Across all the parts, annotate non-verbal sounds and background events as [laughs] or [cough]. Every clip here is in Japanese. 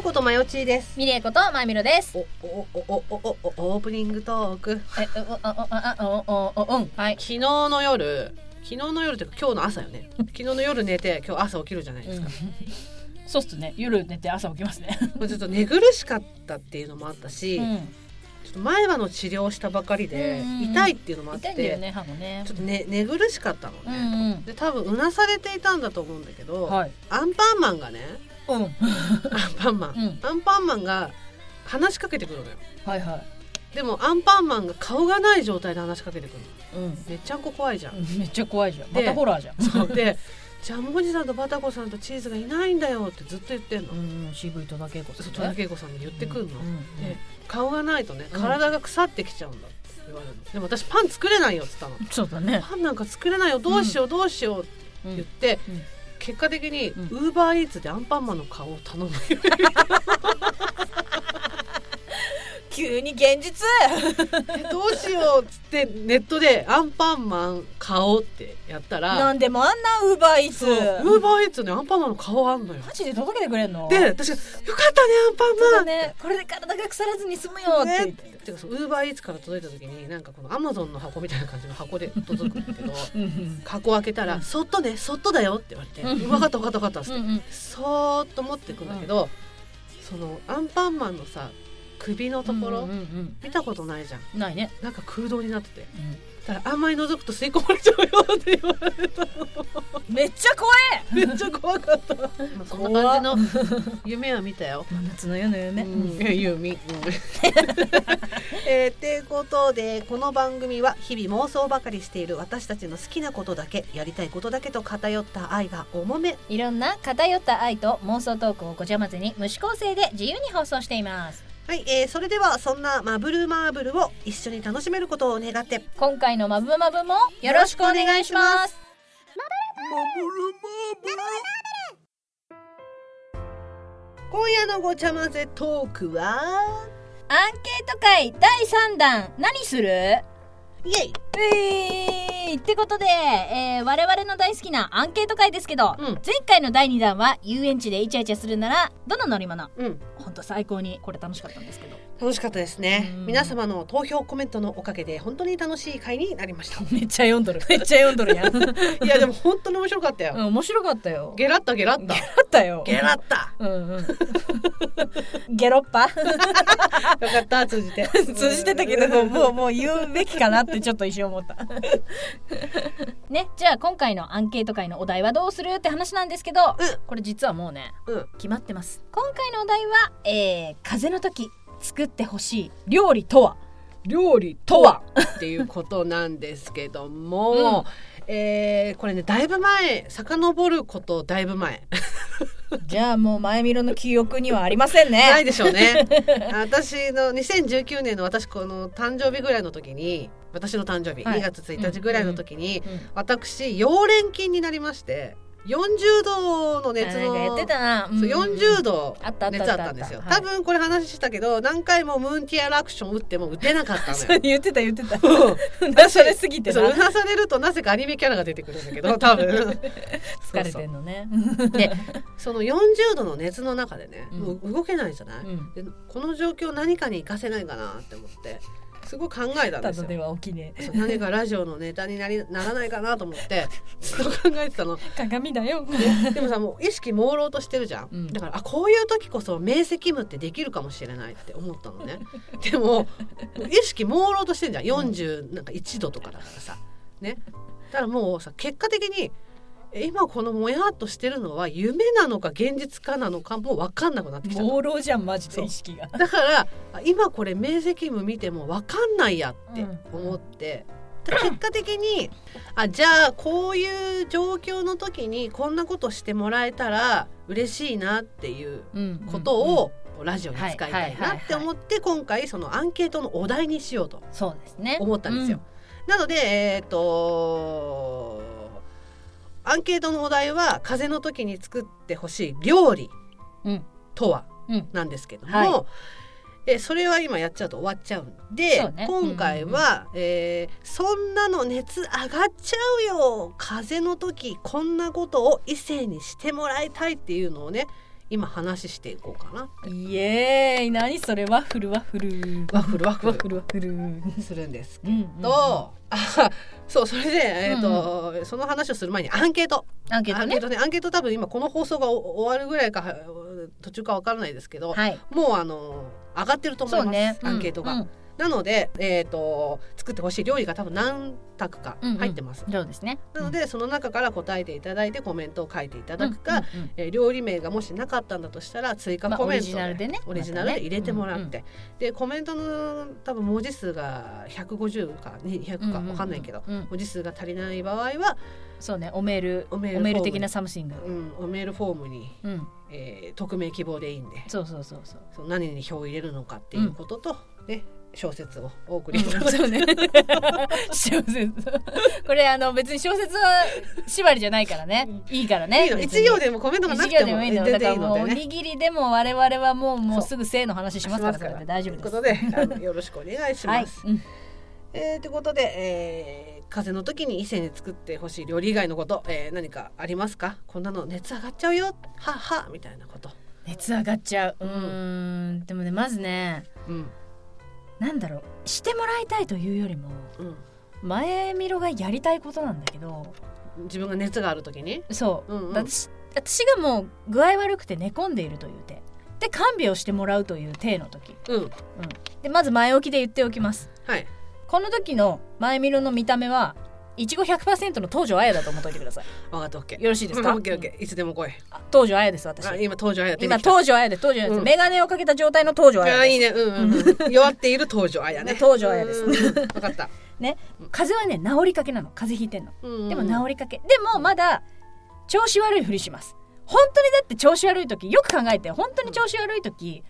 よことまよちーですミレイことまゆみろです。おおおおおおおオープニングトークえ、お、お、お、お、お、お、うん、はい。昨日の夜昨日の夜っていうか今日の朝よね [laughs] 昨日の夜寝て今日朝起きるじゃないですか、そうっすね。夜寝て朝起きますね。もうちょっと寝苦しかったっていうのもあったし、うん。ちょっと前歯の治療をしたばかりで、うんうんうん痛いっていうのもあって痛いんだよね、歯もねちょ。っとね寝苦しかったのうね、んで多分うなされていたんだと思うんだけど。アンパンマンがねうん。アンパンマン、うん。アンパンマンが話しかけてくるのよ。はいはでもアンパンマンが顔がない状態で話しかけてくるの。い。うん。めっちゃんこ怖いじゃん、めっちゃ怖いじゃん。までたホラーじゃん。そう。でジャムおじさんとバタコさんとチーズがいないんだよってずっと言ってんの、うん、渋い戸田恵子さんね。そう戸田恵子さんに言ってくんの、うんうんで顔がないとねうん。体が腐ってきちゃうんだって言われるの。でも私パン作れないよって言ったの。そうだね。パンなんか作れないよ。どうしようどうしようってうん。言って、うん結果的にうん。ウーバーイーツでアンパンマンの顔を頼む急に現実。え [laughs] どうしようっつってネットでアンパンマン顔ってやったらなんでもあんなウーバーイーツ。ウーバーイーツにアンパンマンの顔あんのよマジで届けてくれんの？で私が「よかったねアンパンマン!」だね。これで体が腐らずに済むよって言って。てかそうウーバーイーツから届いた時になんかこのアマゾンの箱みたいな感じの箱で届くんだけど。箱開けたら「うんそっとねそっとだよ」って言われて「うん分かった分かった分かった」っつって。そーっと持ってくんだけど、そのアンパンマンのさ首のところ、うんうん見たことないじゃん。うん。ないね。なんか空洞になってて。うん。だからあんまり覗くと吸い込まれちゃうよって言われためっちゃ怖い。めっちゃ怖かった、[laughs] まあ、そんな感じの夢は見たよ。真夏の夜の夢、うん、夢、うん、[laughs] えー、ってことでこの番組は日々妄想ばかりしている私たちの好きなことだけやりたいことだけと偏った愛が重め。いろんな偏った愛と妄想トークをごちゃ混ぜに無視構成で自由に放送していますはい、えー、それではそんなマブルマーブルを一緒に楽しめることを願って。今回のマブマブもよろしくお願いします。今夜のごちゃ混ぜトークはアンケート会第3弾何するイエイえー、ってことで、えー我々の大好きなアンケート会ですけど、うん。前回の第2弾は遊園地でイチャイチャするならどの乗り物？うん。ほんと最高にこれ楽しかったんですけど楽しかったですね。うん。皆様の投票コメントのおかげで本当に楽しい回になりました。[laughs] めっちゃ読んどる。めっちゃ読んどるやん、うん、いやでも本当に面白かったよ、面白かったよ。ゲラったゲラったあったよ。ゲラったうんうん。ゲロッパ。[laughs] よかった通じて。[laughs] 通じてたけどもうもうもう言うべきかなってちょっと一瞬思った。ねじゃあ今回のアンケート会のお題はどうするって話なんですけど、うん。これ実はもうねうん。決まってます。今回のお題はえー、風の時作ってほしい料理とは？料理とは？っていうことなんですけども、えーこれねだいぶ前遡ることだいぶ前。[laughs] じゃあもう前見ろの記憶にはありませんね。ないでしょうね。[laughs] 私の2019年の私この誕生日ぐらいの時に私の誕生日、はい。2月1日ぐらいの時に、うん私溶連菌になりまして40度の熱のやってたな、そう40度熱あったんですよ。多分これ話したけど何回もムーンティアラクション打っても打てなかったのよ。[laughs] 言ってた言ってた。うん。[laughs] なされすぎてな。そううなされるとなぜかアニメキャラが出てくるんだけど多分。[laughs] 疲れてんのね。でその40度の熱の中でね、うん。もう動けないじゃない、うん。でこの状況何かに活かせないかなって思ってすごい考えたんですよ。は起きね。何かラジオのネタになりならないかなと思って。ずっと考えてたの。[laughs] 鏡だよ。[laughs] でもさもう意識朦朧としてるじゃん、うん。だからあこういう時こそ明晰夢ってできるかもしれないって思ったのね。[laughs] でももう意識朦朧としてんじゃん。40なんか1度とかだからさ。ね。だからもうさ結果的にえ今このもやっとしてるのは夢なのか現実かなのかも分かんなくなってきた朦朧じゃんマジで意識が。だからあ今これ明晰夢見ても分かんないやって思って、で結果的にあじゃあこういう状況の時にこんなことしてもらえたら嬉しいなっていうことをラジオに使いたいなって思って今回そのアンケートのお題にしようとそうですね。思ったんですよ。なのでえっ、とアンケートのお題は風の時に作ってほしい料理うん。とはうん。なんですけども、はい。えそれは今やっちゃうと終わっちゃうんで、ね。今回は、えーそんなの熱上がっちゃうよ風邪の時こんなことを異性にしてもらいたいっていうのをね今話していこうかなイエーイ。何それ？ワッフルワッフル。ワッフルワッフル。ワッフルワッフル。するんですうんと、あそうそれで、えーとその話をする前にアンケート。アンケートね。アンケートね。アンケート多分今この放送がお終わるぐらいか途中かわからないですけど、はい。もうあの上がってると思います、ね。アンケートが。うんなので、えー、と作ってほしい料理が多分何択か入ってます。うんそうですね。なのでその中から答えていただいてコメントを書いていただくか、うんうんうん。えー料理名がもしなかったんだとしたら追加まあコメントオリジナルでね。オリジナルで入れてもらって、またねでコメントの多分文字数が150か200かうんうんうん。分かんないけど、うん。文字数が足りない場合は、そうねおメールおメールおメール的な something。うん、おメールフォームに、うん。えー匿名希望でいいんで。そうそうそうそう。その何に票を入れるのかっていうことと、ね小説をお送りいただくそうね。[laughs] 小説。これあの別に小説は縛りじゃないからね。いいからね。一行でもコメントがなくてもいいの。全だからもうお。にぎりでも我々はもうもうすぐ性の話しますからしますこれで大丈夫です。ということでよろしくお願いしはい。ます。うん。えーということで、えー風邪の時に異性に作ってほしい料理以外のこと、えー何かありますか？こんなの熱上がっちゃうよ。はっは。みたいなこと。熱上がっちゃう。うん。でもねまずねうんなんだろうしてもらいたいというよりもうん、前みろがやりたいことなんだけど自分が熱がある時に、そう、うんうん。私私がもう具合悪くて寝込んでいるという手。で看病をしてもらうという体の時、うん、うん、でまず前置きで言っておきます。はい。この時の前みろの見た目はいちご100%の東條綾だと思っといてください。わかったオッケー。よろしいですか？オッケーオッケー。いつでも来い。あ東條綾です私。あ今登場やって今東條綾です東條綾です、うん。メガネをかけた状態の東條綾です。あいいね、うんうんうん、弱っている登場あやね。登場綾です。うんわかった。[laughs] ね。風邪はね治りかけなの。風邪ひいてんの。うんうんでも治りかけ、でもまだ調子悪いふりします。本当にだって調子悪い時よく考えて本当に調子悪い時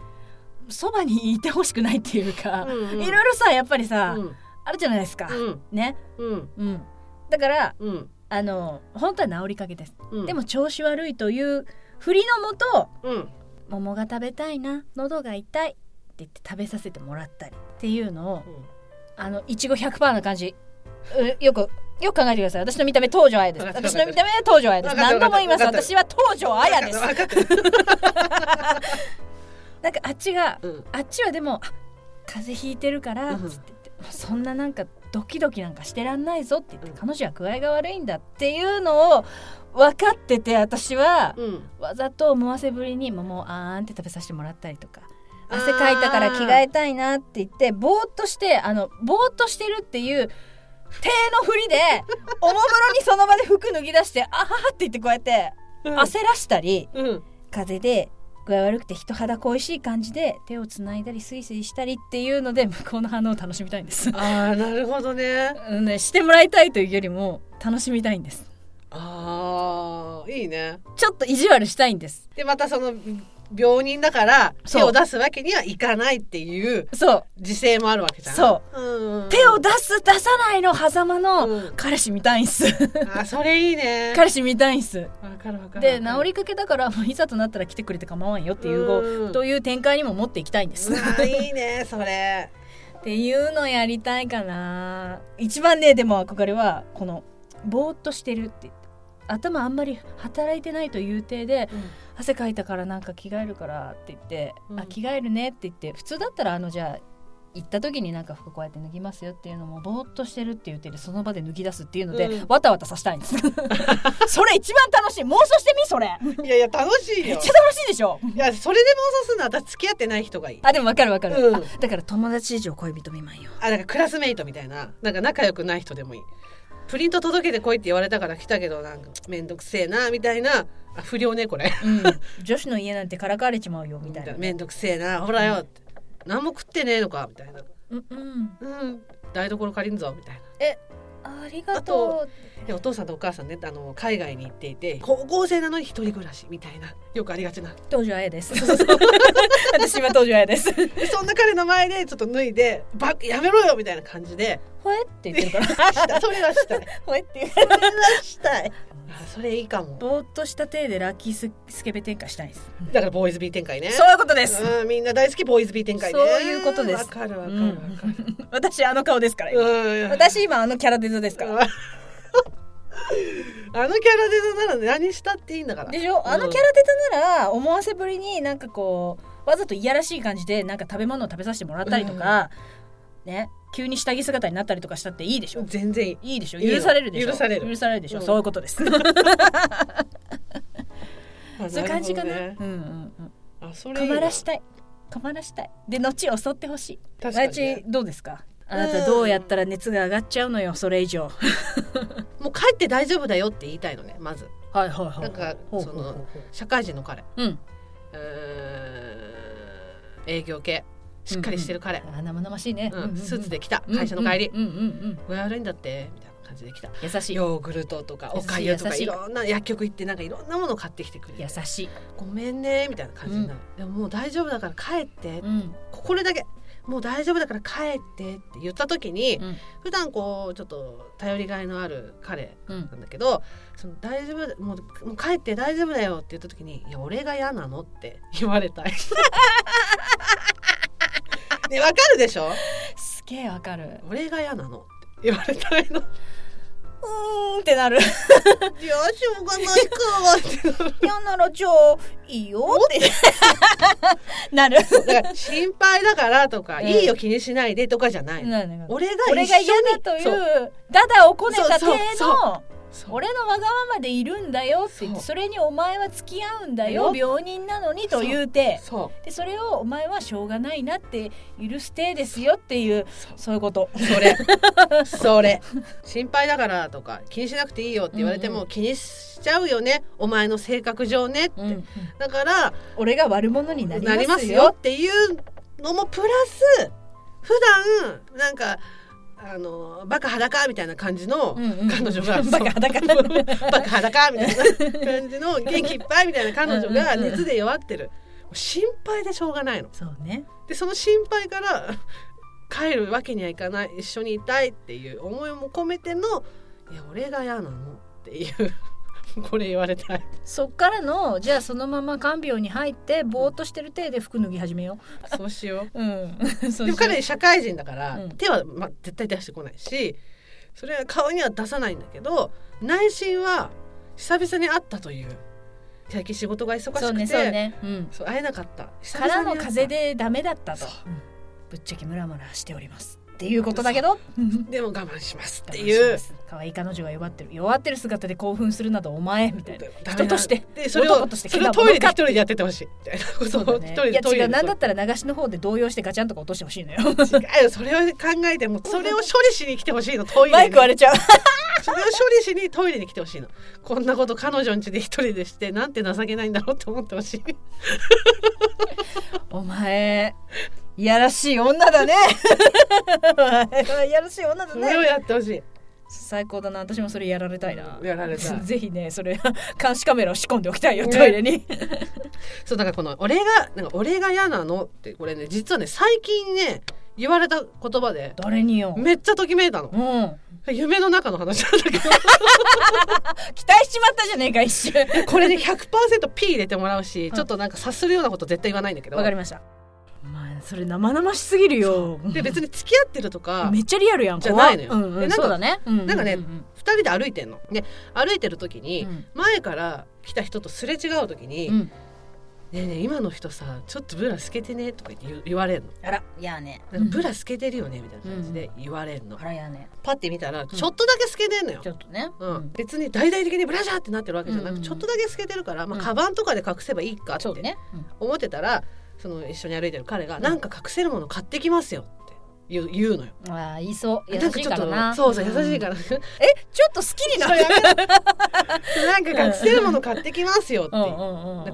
そばにいてほしくないっていうか、うんうん。いろいろさやっぱりさ、うん。あるじゃないですか、うん。ね。うん。うんだからうん。あの本当は治りかけです、うん。でも調子悪いという振りのもとうん。桃が食べたいな喉が痛いって言って食べさせてもらったりっていうのをあのいちご100%な感じ。うよくよく考えてください。私の見た目東條綾です。私の見た目は東條綾です。何度も言います。私は東條綾です。[laughs] なんかあっちがうん。あっちはでもあ風邪ひいてるからっってそんななんかドキドキなんかしてらんないぞって言って、うん彼女は具合が悪いんだっていうのを分かってて私はうん。わざと思わせぶりに桃をあーんって食べさせてもらったりとか汗かいたから着替えたいなって言ってぼーっとしてあのぼーっとしてるっていう手の振りで [laughs] おもむろにその場で服脱ぎ出してあははって言ってこうやって焦らしたり、うん。風邪で具合悪くて人肌恋しい感じで手をつないだりスイスイしたりっていうので向こうの反応を楽しみたいんです。ああなるほどねうんねしてもらいたいというよりも楽しみたいんです。ああいいねちょっと意地悪したいんです。でまたその病人だから手を出すわけにはいかないっていうそう。自制もあるわけじゃん、そう。うん、手を出す出さないの狭間のうん。彼氏見たいんす。あそれいいね。[laughs] 彼氏見たいんす。わかるわかるで治りかけだからもういざとなったら来てくれて構わんよっていうごうん。という展開にも持っていきたいんです。いいねそれ。っていうのやりたいかな。一番ねでも憧れはこのぼーっとしてるって頭あんまり働いてないという体で汗かいたからなんか着替えるからって言って、うん。あ着替えるねって言って普通だったらあのじゃあ行った時になんか服こうやって脱ぎますよっていうのもぼーっとしてるっていう手でその場で脱ぎ出すっていうので、うん。わたわたさせたいんです。[laughs] それ一番楽しい。妄想してみそれ。いやいや楽しいよ。めっちゃ楽しいでしょ。いやそれで妄想するのは私付き合ってない人がいい。あでもわかるわかる、うん。あだから友達以上恋人未満よ。あなんかクラスメイトみたいななんか仲良くない人でもいいプリント届けてこいって言われたから来たけどなんかめんどくせえなみたいな。あ不良ねこれ。うん、女子の家なんてからかわれちまうよみたいな。めんどくせえなほらよって。何も食ってねえのかみたいな。うんうん。うん。台所借りんぞみたいなありがとう。でお父さんとお母さんねあの海外に行っていて高校生なのに一人暮らしみたいな。よくありがちな。東條綾です。[laughs] 私は東條綾です。でそんな彼の前でちょっと脱いで「バッやめろよ」みたいな感じで。ほえって言ってるから。それはしたい。[laughs] ほえっていう。それはしたい。あそれいいかも。ぼーっとした体でラッキーススケベ展開したいです。だからボーイズビー展開ね。そういうことです、うん、みんな大好きボーイズビー展開ね。そういうことです。わかるわかるわかる、[laughs] 私あの顔ですから私今あのキャラデザですか？ら [laughs] あのキャラデザなら何したっていいんだから。でしょ？あのキャラデザなら思わせぶりになんかこうわざといやらしい感じでなんか食べ物を食べさせてもらったりとか、ね？急に下着姿になったりとかしたっていいでしょ？全然いい。いいでしょ？許されるでしょ？許される。許されるでしょ、うん。そういうことです。[laughs] そうあいう感じかな？ねうんうんうん。あそれ困らしたい。困らしたい。で後を襲ってほしい。確かにね。内どうですか？あなたどうやったら熱が上がっちゃうのよそれ以上。[laughs] もう帰って大丈夫だよって言いたいのねまず。はいはいはいなんかその社会人の彼。ううん。うーん。営業系。しっかりしてる彼、あー生々しいね、うん。スーツで来た。うん会社の帰り、うんうんうん。具合悪いんだって。みたいな感じで来た。うん優しい。ヨーグルトとかおかゆとかいい。ろんな薬局行ってなんかいろんなもの買ってきてくれて。優しい、ごめんねみたいな感じになる、でももう大丈夫だから帰って、うん。これだけもう大丈夫だから帰ってって言った時に、うん普段こうちょっと頼りがいのある彼うんなんだけどその大丈夫だもうもう帰って大丈夫だよって言った時に「いや俺が嫌なの?」って言われたい。[laughs] ねわかるでしょ？すげえわかる俺が嫌なのって言われたいの。うーんってなる。いやしょうがないかっ嫌ならじゃあいいよって。なる。だから心配だからとか、うん。いいよ気にしないでとかじゃないの。なる俺が俺が嫌だといそう。うダダをこねたそう体そう。の俺のわがままでいるんだよって言ってそれにお前は付き合うんだよ病人なのにと言うてそでそれをお前はしょうがないなって許してですよっていうそう。いうこと。うそれ。[laughs] それ。心配だからとか気にしなくていいよって言われても、うん気にしちゃうよね。お前の性格上ねって、うんだから俺が悪者になりますよっていうのもプラス普段なんかあのバカ裸みたいな感じのうんうん。彼女が、[laughs] バカ裸 [laughs] バカ裸みたいな感じの [laughs] 元気いっぱいみたいな彼女がうんうんうん熱で弱ってる。心配でしょうがないの。そうね。でその心配から帰るわけにはいかない。一緒にいたいっていう思いも込めてのいや俺が嫌なの。っていう [laughs] これ言われたい。そっからのじゃあそのまま看病に入ってぼーっとしてる体で服脱ぎ始めよそうしよう。う [laughs] うん [laughs] でも彼社会人だから、うん。手は、ま、絶対出してこないしそれは顔には出さないんだけど内心は久々に会ったという。最近仕事が忙しくて。そうねそうね。うん。そう会えなかった。久からの々に会った。風でダメだったと。うん。ぶっちゃけムラムラしておりますっていうことだけど。でも我慢しますっていう。可愛い彼女が弱ってる。弱ってる姿で興奮するなどお前みたいな。人として。でそれを男としてそれをトイレで一人でやっててほしい。みたいなことね。一人いや違う。なんだったら流しの方で動揺してガチャンとか落としてほしいのよ。違うよ。それを考えてもそれを処理しに来てほしいのトイレに。マイク割れちゃう。[laughs] それを処理しにトイレに来てほしいの。こんなこと彼女ん家で一人でしてなんて情けないんだろうって思ってほしい。お前いやらしい女だね。い [laughs] やらしい女だそれをねやってほしい。最高だな。私もそれやられたいな。やられた。い [laughs] ぜひねそれ監視カメラを仕込んでおきたいよね。トイレに。[laughs] そうだからこの俺がなんか俺が嫌なのってこれね実はね最近ね言われた言葉で誰によ。めっちゃときめいたの。うん。夢の中の話なんだけど。期待しちまったじゃねえか一瞬。これね 100%P 入れてもらうし、うん。ちょっとなんか察するようなこと絶対言わないんだけど。わかりましたそれ生々しすぎるよ。で別に付き合ってるとかめっちゃリアルやん。じゃないのよ。怖うんうん、でなんかそうだね、うんうんうん、なんかね二人で歩いてんの。で歩いてる時に、うん。前から来た人とすれ違う時に「うん、ねえねえ今の人さちょっとブラ透けてね」とか言って言われるの。あらいやね。なんかブラ透けてるよね？みたいな感じで言われるの、あらやね。パッて見たらちょっとだけ透けてんのよ。ち、ょっとね。うん。別に大々的にブラジャーってなってるわけじゃなく、うんうんうん。ちょっとだけ透けてるから、まあ、うん。カバンとかで隠せばいいかって思ってたらその一緒に歩いてる彼が「なんか隠せるもの買ってきますよ」って言う言うのよ。うん、ああ言いそう。優しいからな。そうそう優しいら、から、えちょっと好きになる [laughs] なんか隠せるもの買ってきますよって。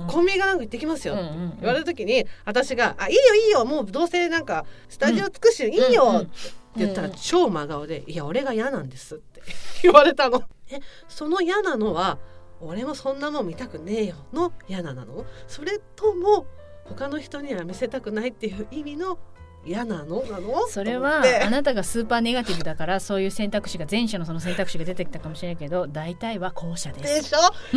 コンビニがなんか行ってきますよって。言われた時に私が「あいいよいいよもうどうせなんかスタジオ尽くしいいよ」って言ったらうん。超真顔で「いや俺が嫌なんです」って。[laughs] 言われたの。えその嫌なのは俺もそんなもん見たくねえよの嫌ななの？それとも他の人には見せたくないっていう意味の嫌なの？なの？それはあなたがスーパーネガティブだからそういう選択肢が前者のその選択肢が出てきたかもしれないけど大体は後者でですしょ？[laughs]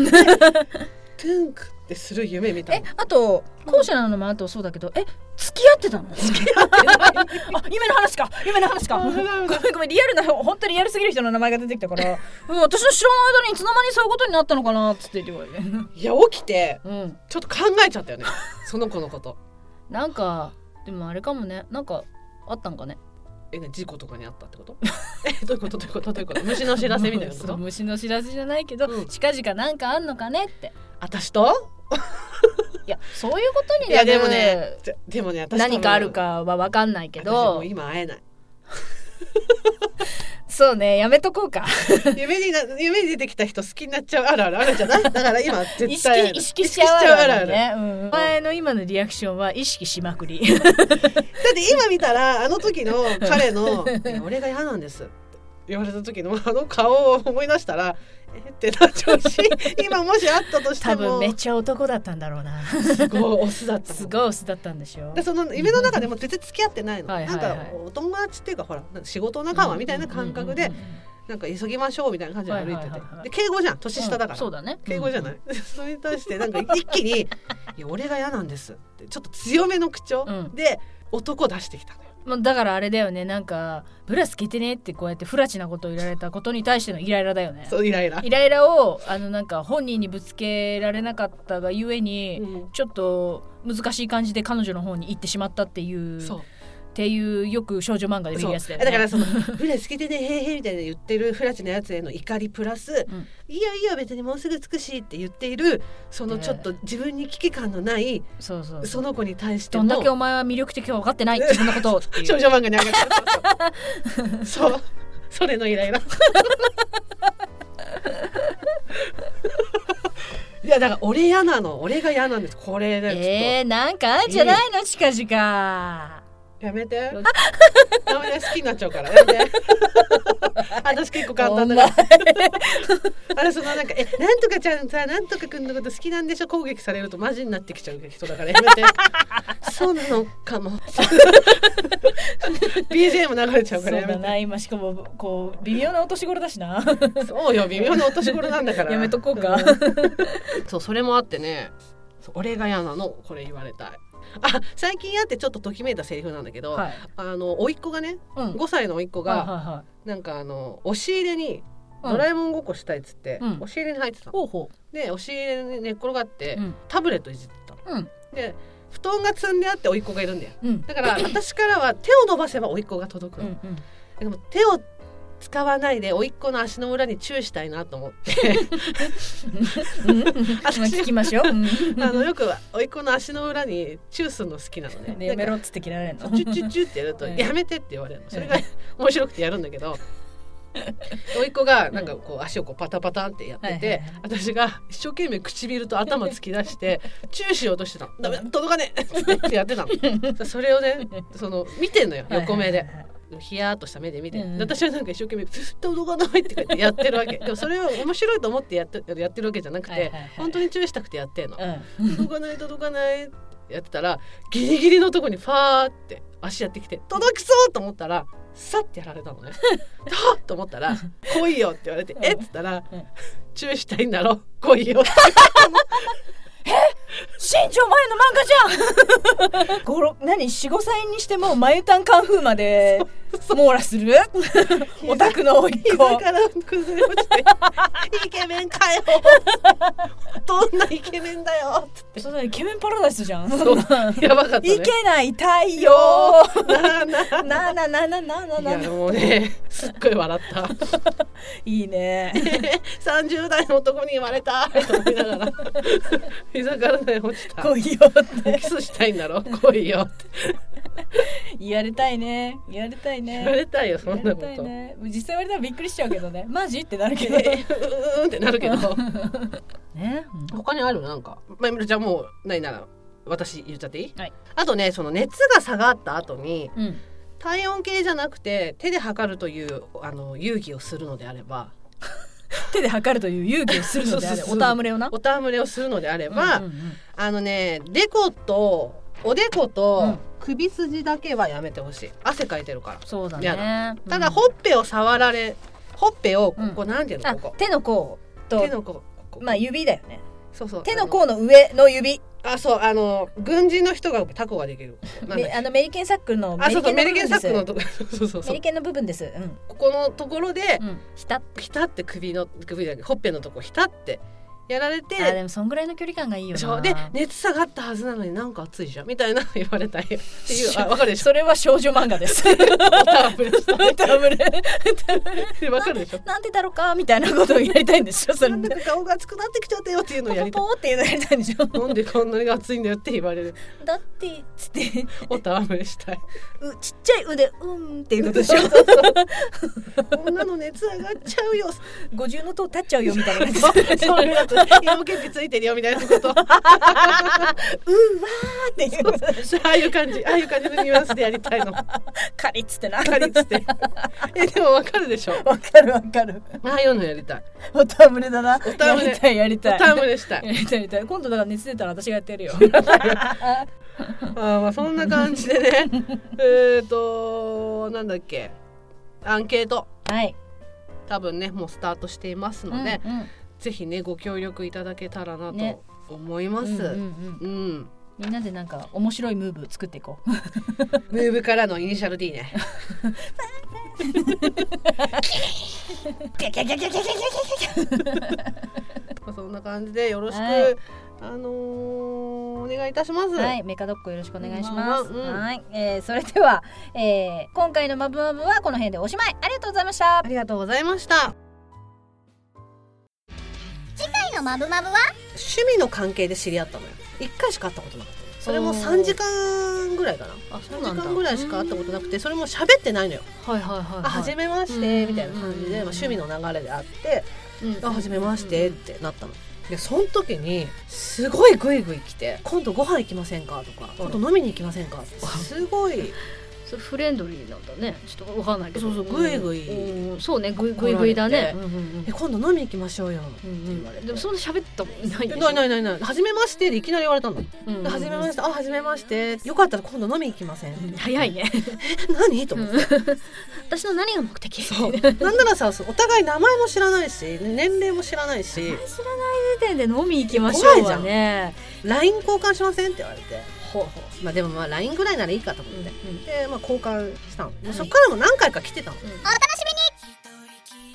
トゥンクってする夢見たえのあと後者なのもあとそうだけどえ付き合ってたの？付き合ってないあ夢の話か。夢の話か。ごめんごめんリアルな本当にリアルすぎる人の名前が出てきたから。うん私の知らない間にいつの間にそういうことになったのかなっつって言っていや起きてうん。ちょっと考えちゃったよね。その子のこと。なんかでもあれかもね。なんかあったんかね。えね事故とかにあったってこと？[laughs] えどういうこと？どういうこと？どういうこと？虫の知らせみたいなこと？[laughs] 虫の知らせじゃないけど、うん。近々なんかあんのかねって。私と？[laughs] いやそういうことにいやでもねでもね私何かあるかは分かんないけど。う今会えないそうねやめとこうか。[laughs] 夢にな夢に出てきた人好きになっちゃうあるあるあるじゃない？だから今意絶対識意識しちゃうあるあるね、うん、前の今のリアクションは意識しまくり。[laughs] だって今見たらあの時の彼の「[laughs] いや俺が嫌なんです」言われた時の [laughs] あの顔を思い出したらえ？ってなっちゃうし [laughs] 今もし会ったとして多分もめっちゃ男だったんだろうな。すごいオスだったもん。すごいオスだったんでしょでその夢の中でも別に付き合ってないの。はいはいはい。なんかお友達っていうかほら仕事仲間みたいな感覚でうんうんうんうん。なんか急ぎましょうみたいな感じで歩いてて。敬語じゃん。年下だから、うんそうだね。敬語じゃない、[laughs] それに対してなんか一気に「いや俺が嫌なんです」ってちょっと強めの口調うん。で男出してきたのよ。まあ、だからあれだよね。なんかブラつけてねってこうやって不埒なことを言われたことに対してのイライラだよね。そうイライラ。イライラをあのなんか本人にぶつけられなかったがゆえに、うん。ちょっと難しい感じで彼女の方に行ってしまったっていうそうっていうよく少女漫画で見るやつだよね。だからその「フラつけてねへーへー」みたいな言ってるフラチのやつへの怒りプラスうん「いいよいいよ別にもうすぐ着くし」って言っているそのちょっと自分に危機感のないその子に対してどもんだけお前は魅力的か分かってない自分のことを少女漫画にあげたそう。それのイライラいやだから俺嫌なの。俺が嫌なんです。これねえー、なんかあんじゃないの？近々やめて。やめて好きになっちゃうからやめて。[laughs] 私結構簡単だから。あれそのなんか「えなんとかちゃんさなんとかくんのこと好きなんでしょ?」攻撃されるとマジになってきちゃう人だからやめて。[laughs] そうなのかも。[laughs] BGM 流れちゃうからやめて。な今。しかもこう微妙なお年頃だしな。そうよ微妙なお年頃なんだから。やめとこうか。ん。そうそれもあってね。俺が嫌なのこれ言われたいあ最近あってちょっとときめいたセリフなんだけど、はい、あの甥っ子がねうん、5歳の甥っ子が、はいはいはい。なんかあの押し入れにうん。ドラえもんごっこしたいっつって、うん。押し入れに入ってたの。ほうほで押し入れに寝っ転がって、ううん。タブレットいじってたの。うん。で布団が積んであって甥っ子がいるんだよ。うん。だから私からは手を伸ばせば甥っ子が届くの。うんうん。でも手を使わないで甥っ子の足の裏にチューしたいなと思って。聞きましょう、うん。あのよく甥っ子の足の裏にチューするの好きなのね。ねやめろっつって切られるの。チュッチュッチュッってやるとうん。やめてって言われるの。それが面白くてやるんだけど甥っ子がなんかこう足をこうパタパタンってやってて、私が一生懸命唇と頭突き出して [laughs] チューしようとしてたの「ダメ届かねえ!」ってやってたの。それをねその見てんのよ横目でヒヤーっとした目で見て、うんで私はなんか一生懸命「届かない」って言ってやってるわけ。[laughs] でもそれを面白いと思ってやってやってるわけじゃなくて、はいはいはい本当にチューしたくてやってん。の。うん。届かない届かないってやってたらギリギリのとこにファーって足やってきて届きそうと思ったらさってやられたのね。[laughs] はっと思ったら「来いよ」って言われて「えっ?」つったらうん「チューしたいんだろ来いよ」って [laughs] 新庄前の漫画じゃん。[laughs] 何四五歳にしても眉タンカンフーまで網羅する？オタクの甥っ膝子から崩れ落ちて「イケメンかよ。どんなイケメンだよ」って。それイケメンパラダイスじゃん。そう。やばかったね。いけない太陽。なあなあなななななないなやもうねすっごい笑った。いいね30代の男に言われたいと思いながら膝からね落ちた。来いよって。キスしたいんだろ？来いよって。言われたいね。言われたいね。言われたいよそんなこと、ね実際言われたらびっくりしちゃうけどね。マジ？ってなるけど。え [laughs] うーんってなるけど。[laughs] ね、他にある？なんか、まあ、じゃあもう何なら私言っちゃっていい、はい。あとねその熱が下がった後にうん、うん。体温計じゃなくて手で測るというあの遊戯をするのであれば [laughs] 手で測るという勇気をするのであれそうそうそうおたむれをな。おたむれをするのであれば、うんうんうん。あのねデコとおでこうとん。首筋だけはやめてほしい。汗かいてるから。そうだやね。ただ、うん。ほっぺを触られほっぺをここ、うんなんていうのあこ。こ手の甲と手のこここ。まあ指だよね。そうそう。手のあ甲の上の指あそうあの軍人の人がタコができる。あのメリケンサックのあそうそうメリケンサックのとこ。[laughs] そメリケンの部分です。うん。ここのところでうん。ひたっひたって首の首じゃないほっぺのとこひたってやられてあでもそんぐらいの距離感がいいよな。で熱下がったはずなのになんか暑いじゃん。みたいな言われたり [laughs] っていう。あわかるでしょ。それは少女漫画です。タープレしたダブルわかるでしょ。なんでだろうか？みたいなことをやりたいんでしょそれ。なんか顔が熱くなってきちゃったよっていうのをやりたいポっていうのやりたいんでしょ [laughs] なんでこんなに暑いんだよって言われる。だってつって。おたわむれしたい。うちっちゃい腕うんっていうことでしょ。こんなの熱上がっちゃうよ。五重の塔立っちゃうよみたいなそう。いうやつ芋けんぴついてるよみたいなこと。[laughs] うーわーってああいう感じああいう感じのニュアンスでやりたいの。カリッつってな。カリッつって。[laughs] えでもわかるでしょ。わかるわかる。ああいうのやりたい。おたむれだな。おたむれ。やりたいやりたい。おたわむれしたい。やりたいやりたい。今度だから熱出たら私がやってやるよ。[laughs] あーまあそんな感じでね。えっとなんだっけ。アンケート。はい。多分ねもうスタートしていますので、うんうんぜひねご協力いただけたらなねと思います。うんうんうんうんみんなでなんか面白いムーブ作っていこう [laughs] ムーブからのイニシャル D ね。[laughs] まあそんな感じでよろしく、はいあのーお願いいたします。はい、メカドッグよろしくお願いします。うんうんはい、えーそれでは、えー今回のマブマブはこの辺でおしまい。ありがとうございましたあ。りがとうございました。のマブマブは？趣味の関係で知り合ったのよ。一回しか会ったことなかったの。それも三時間ぐらいかな。あ、三時間ぐらいしか会ったことなくて、それも喋ってないのよ。はいはいはい、あ、初めましてみたいな感じで、まあ、うん趣味の流れであって。うんあ初めましてってなったの。でその時にすごいグイグイ来て「今度ご飯行きませんか?」とか「今度飲みに行きませんか?」とか [laughs] すごいそれフレンドリーなんだね。ちょっとわかんないけど。そうそうグイグイ。うん。そうね、グイグイグイだね。来られうんうん。え今度飲みに行きましょうよ」ってうん。言われて、でもそんな喋ったもんいないでしょ？ないないないない。初めましてでいきなり言われたの「うんうんで初めまして。あ初めまして。よかったら今度飲みに行きません」うん。早いね。え何?」と思って、私の何が目的？そう。知らないなんならさお互い名前も知らないし年齢も知らないし。時点で飲み行きましょうはね。LINE 交換しませんって言われてほうほまあでもまあ LINE ぐらいならいいかと思って、うんで、まあ、交換したの、はい。そっからも何回か来てたの。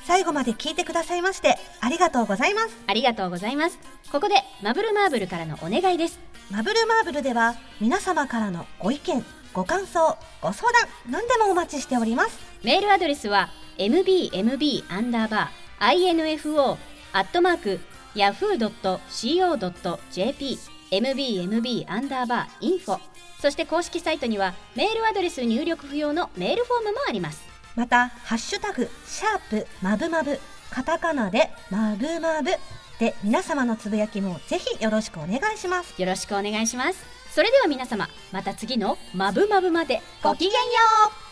最後まで聞いてくださいましてありがとうございます。ありがとうございます。ここでマブルマーブルからのお願いです。マブルマーブルでは皆様からのご意見ご感想ご相談何でもお待ちしております。メールアドレスは mbmb アンダーバー info アットマーク yahoo.co.jp mbmb アンダーバー info そして公式サイトにはメールアドレス入力不要のメールフォームもあります。またハッシュタグシャープマブマブカタカナでマブマブで皆様のつぶやきもぜひよろしくお願いしますよろしくお願いします。それでは皆様、また次のマブマブまでごきげんよう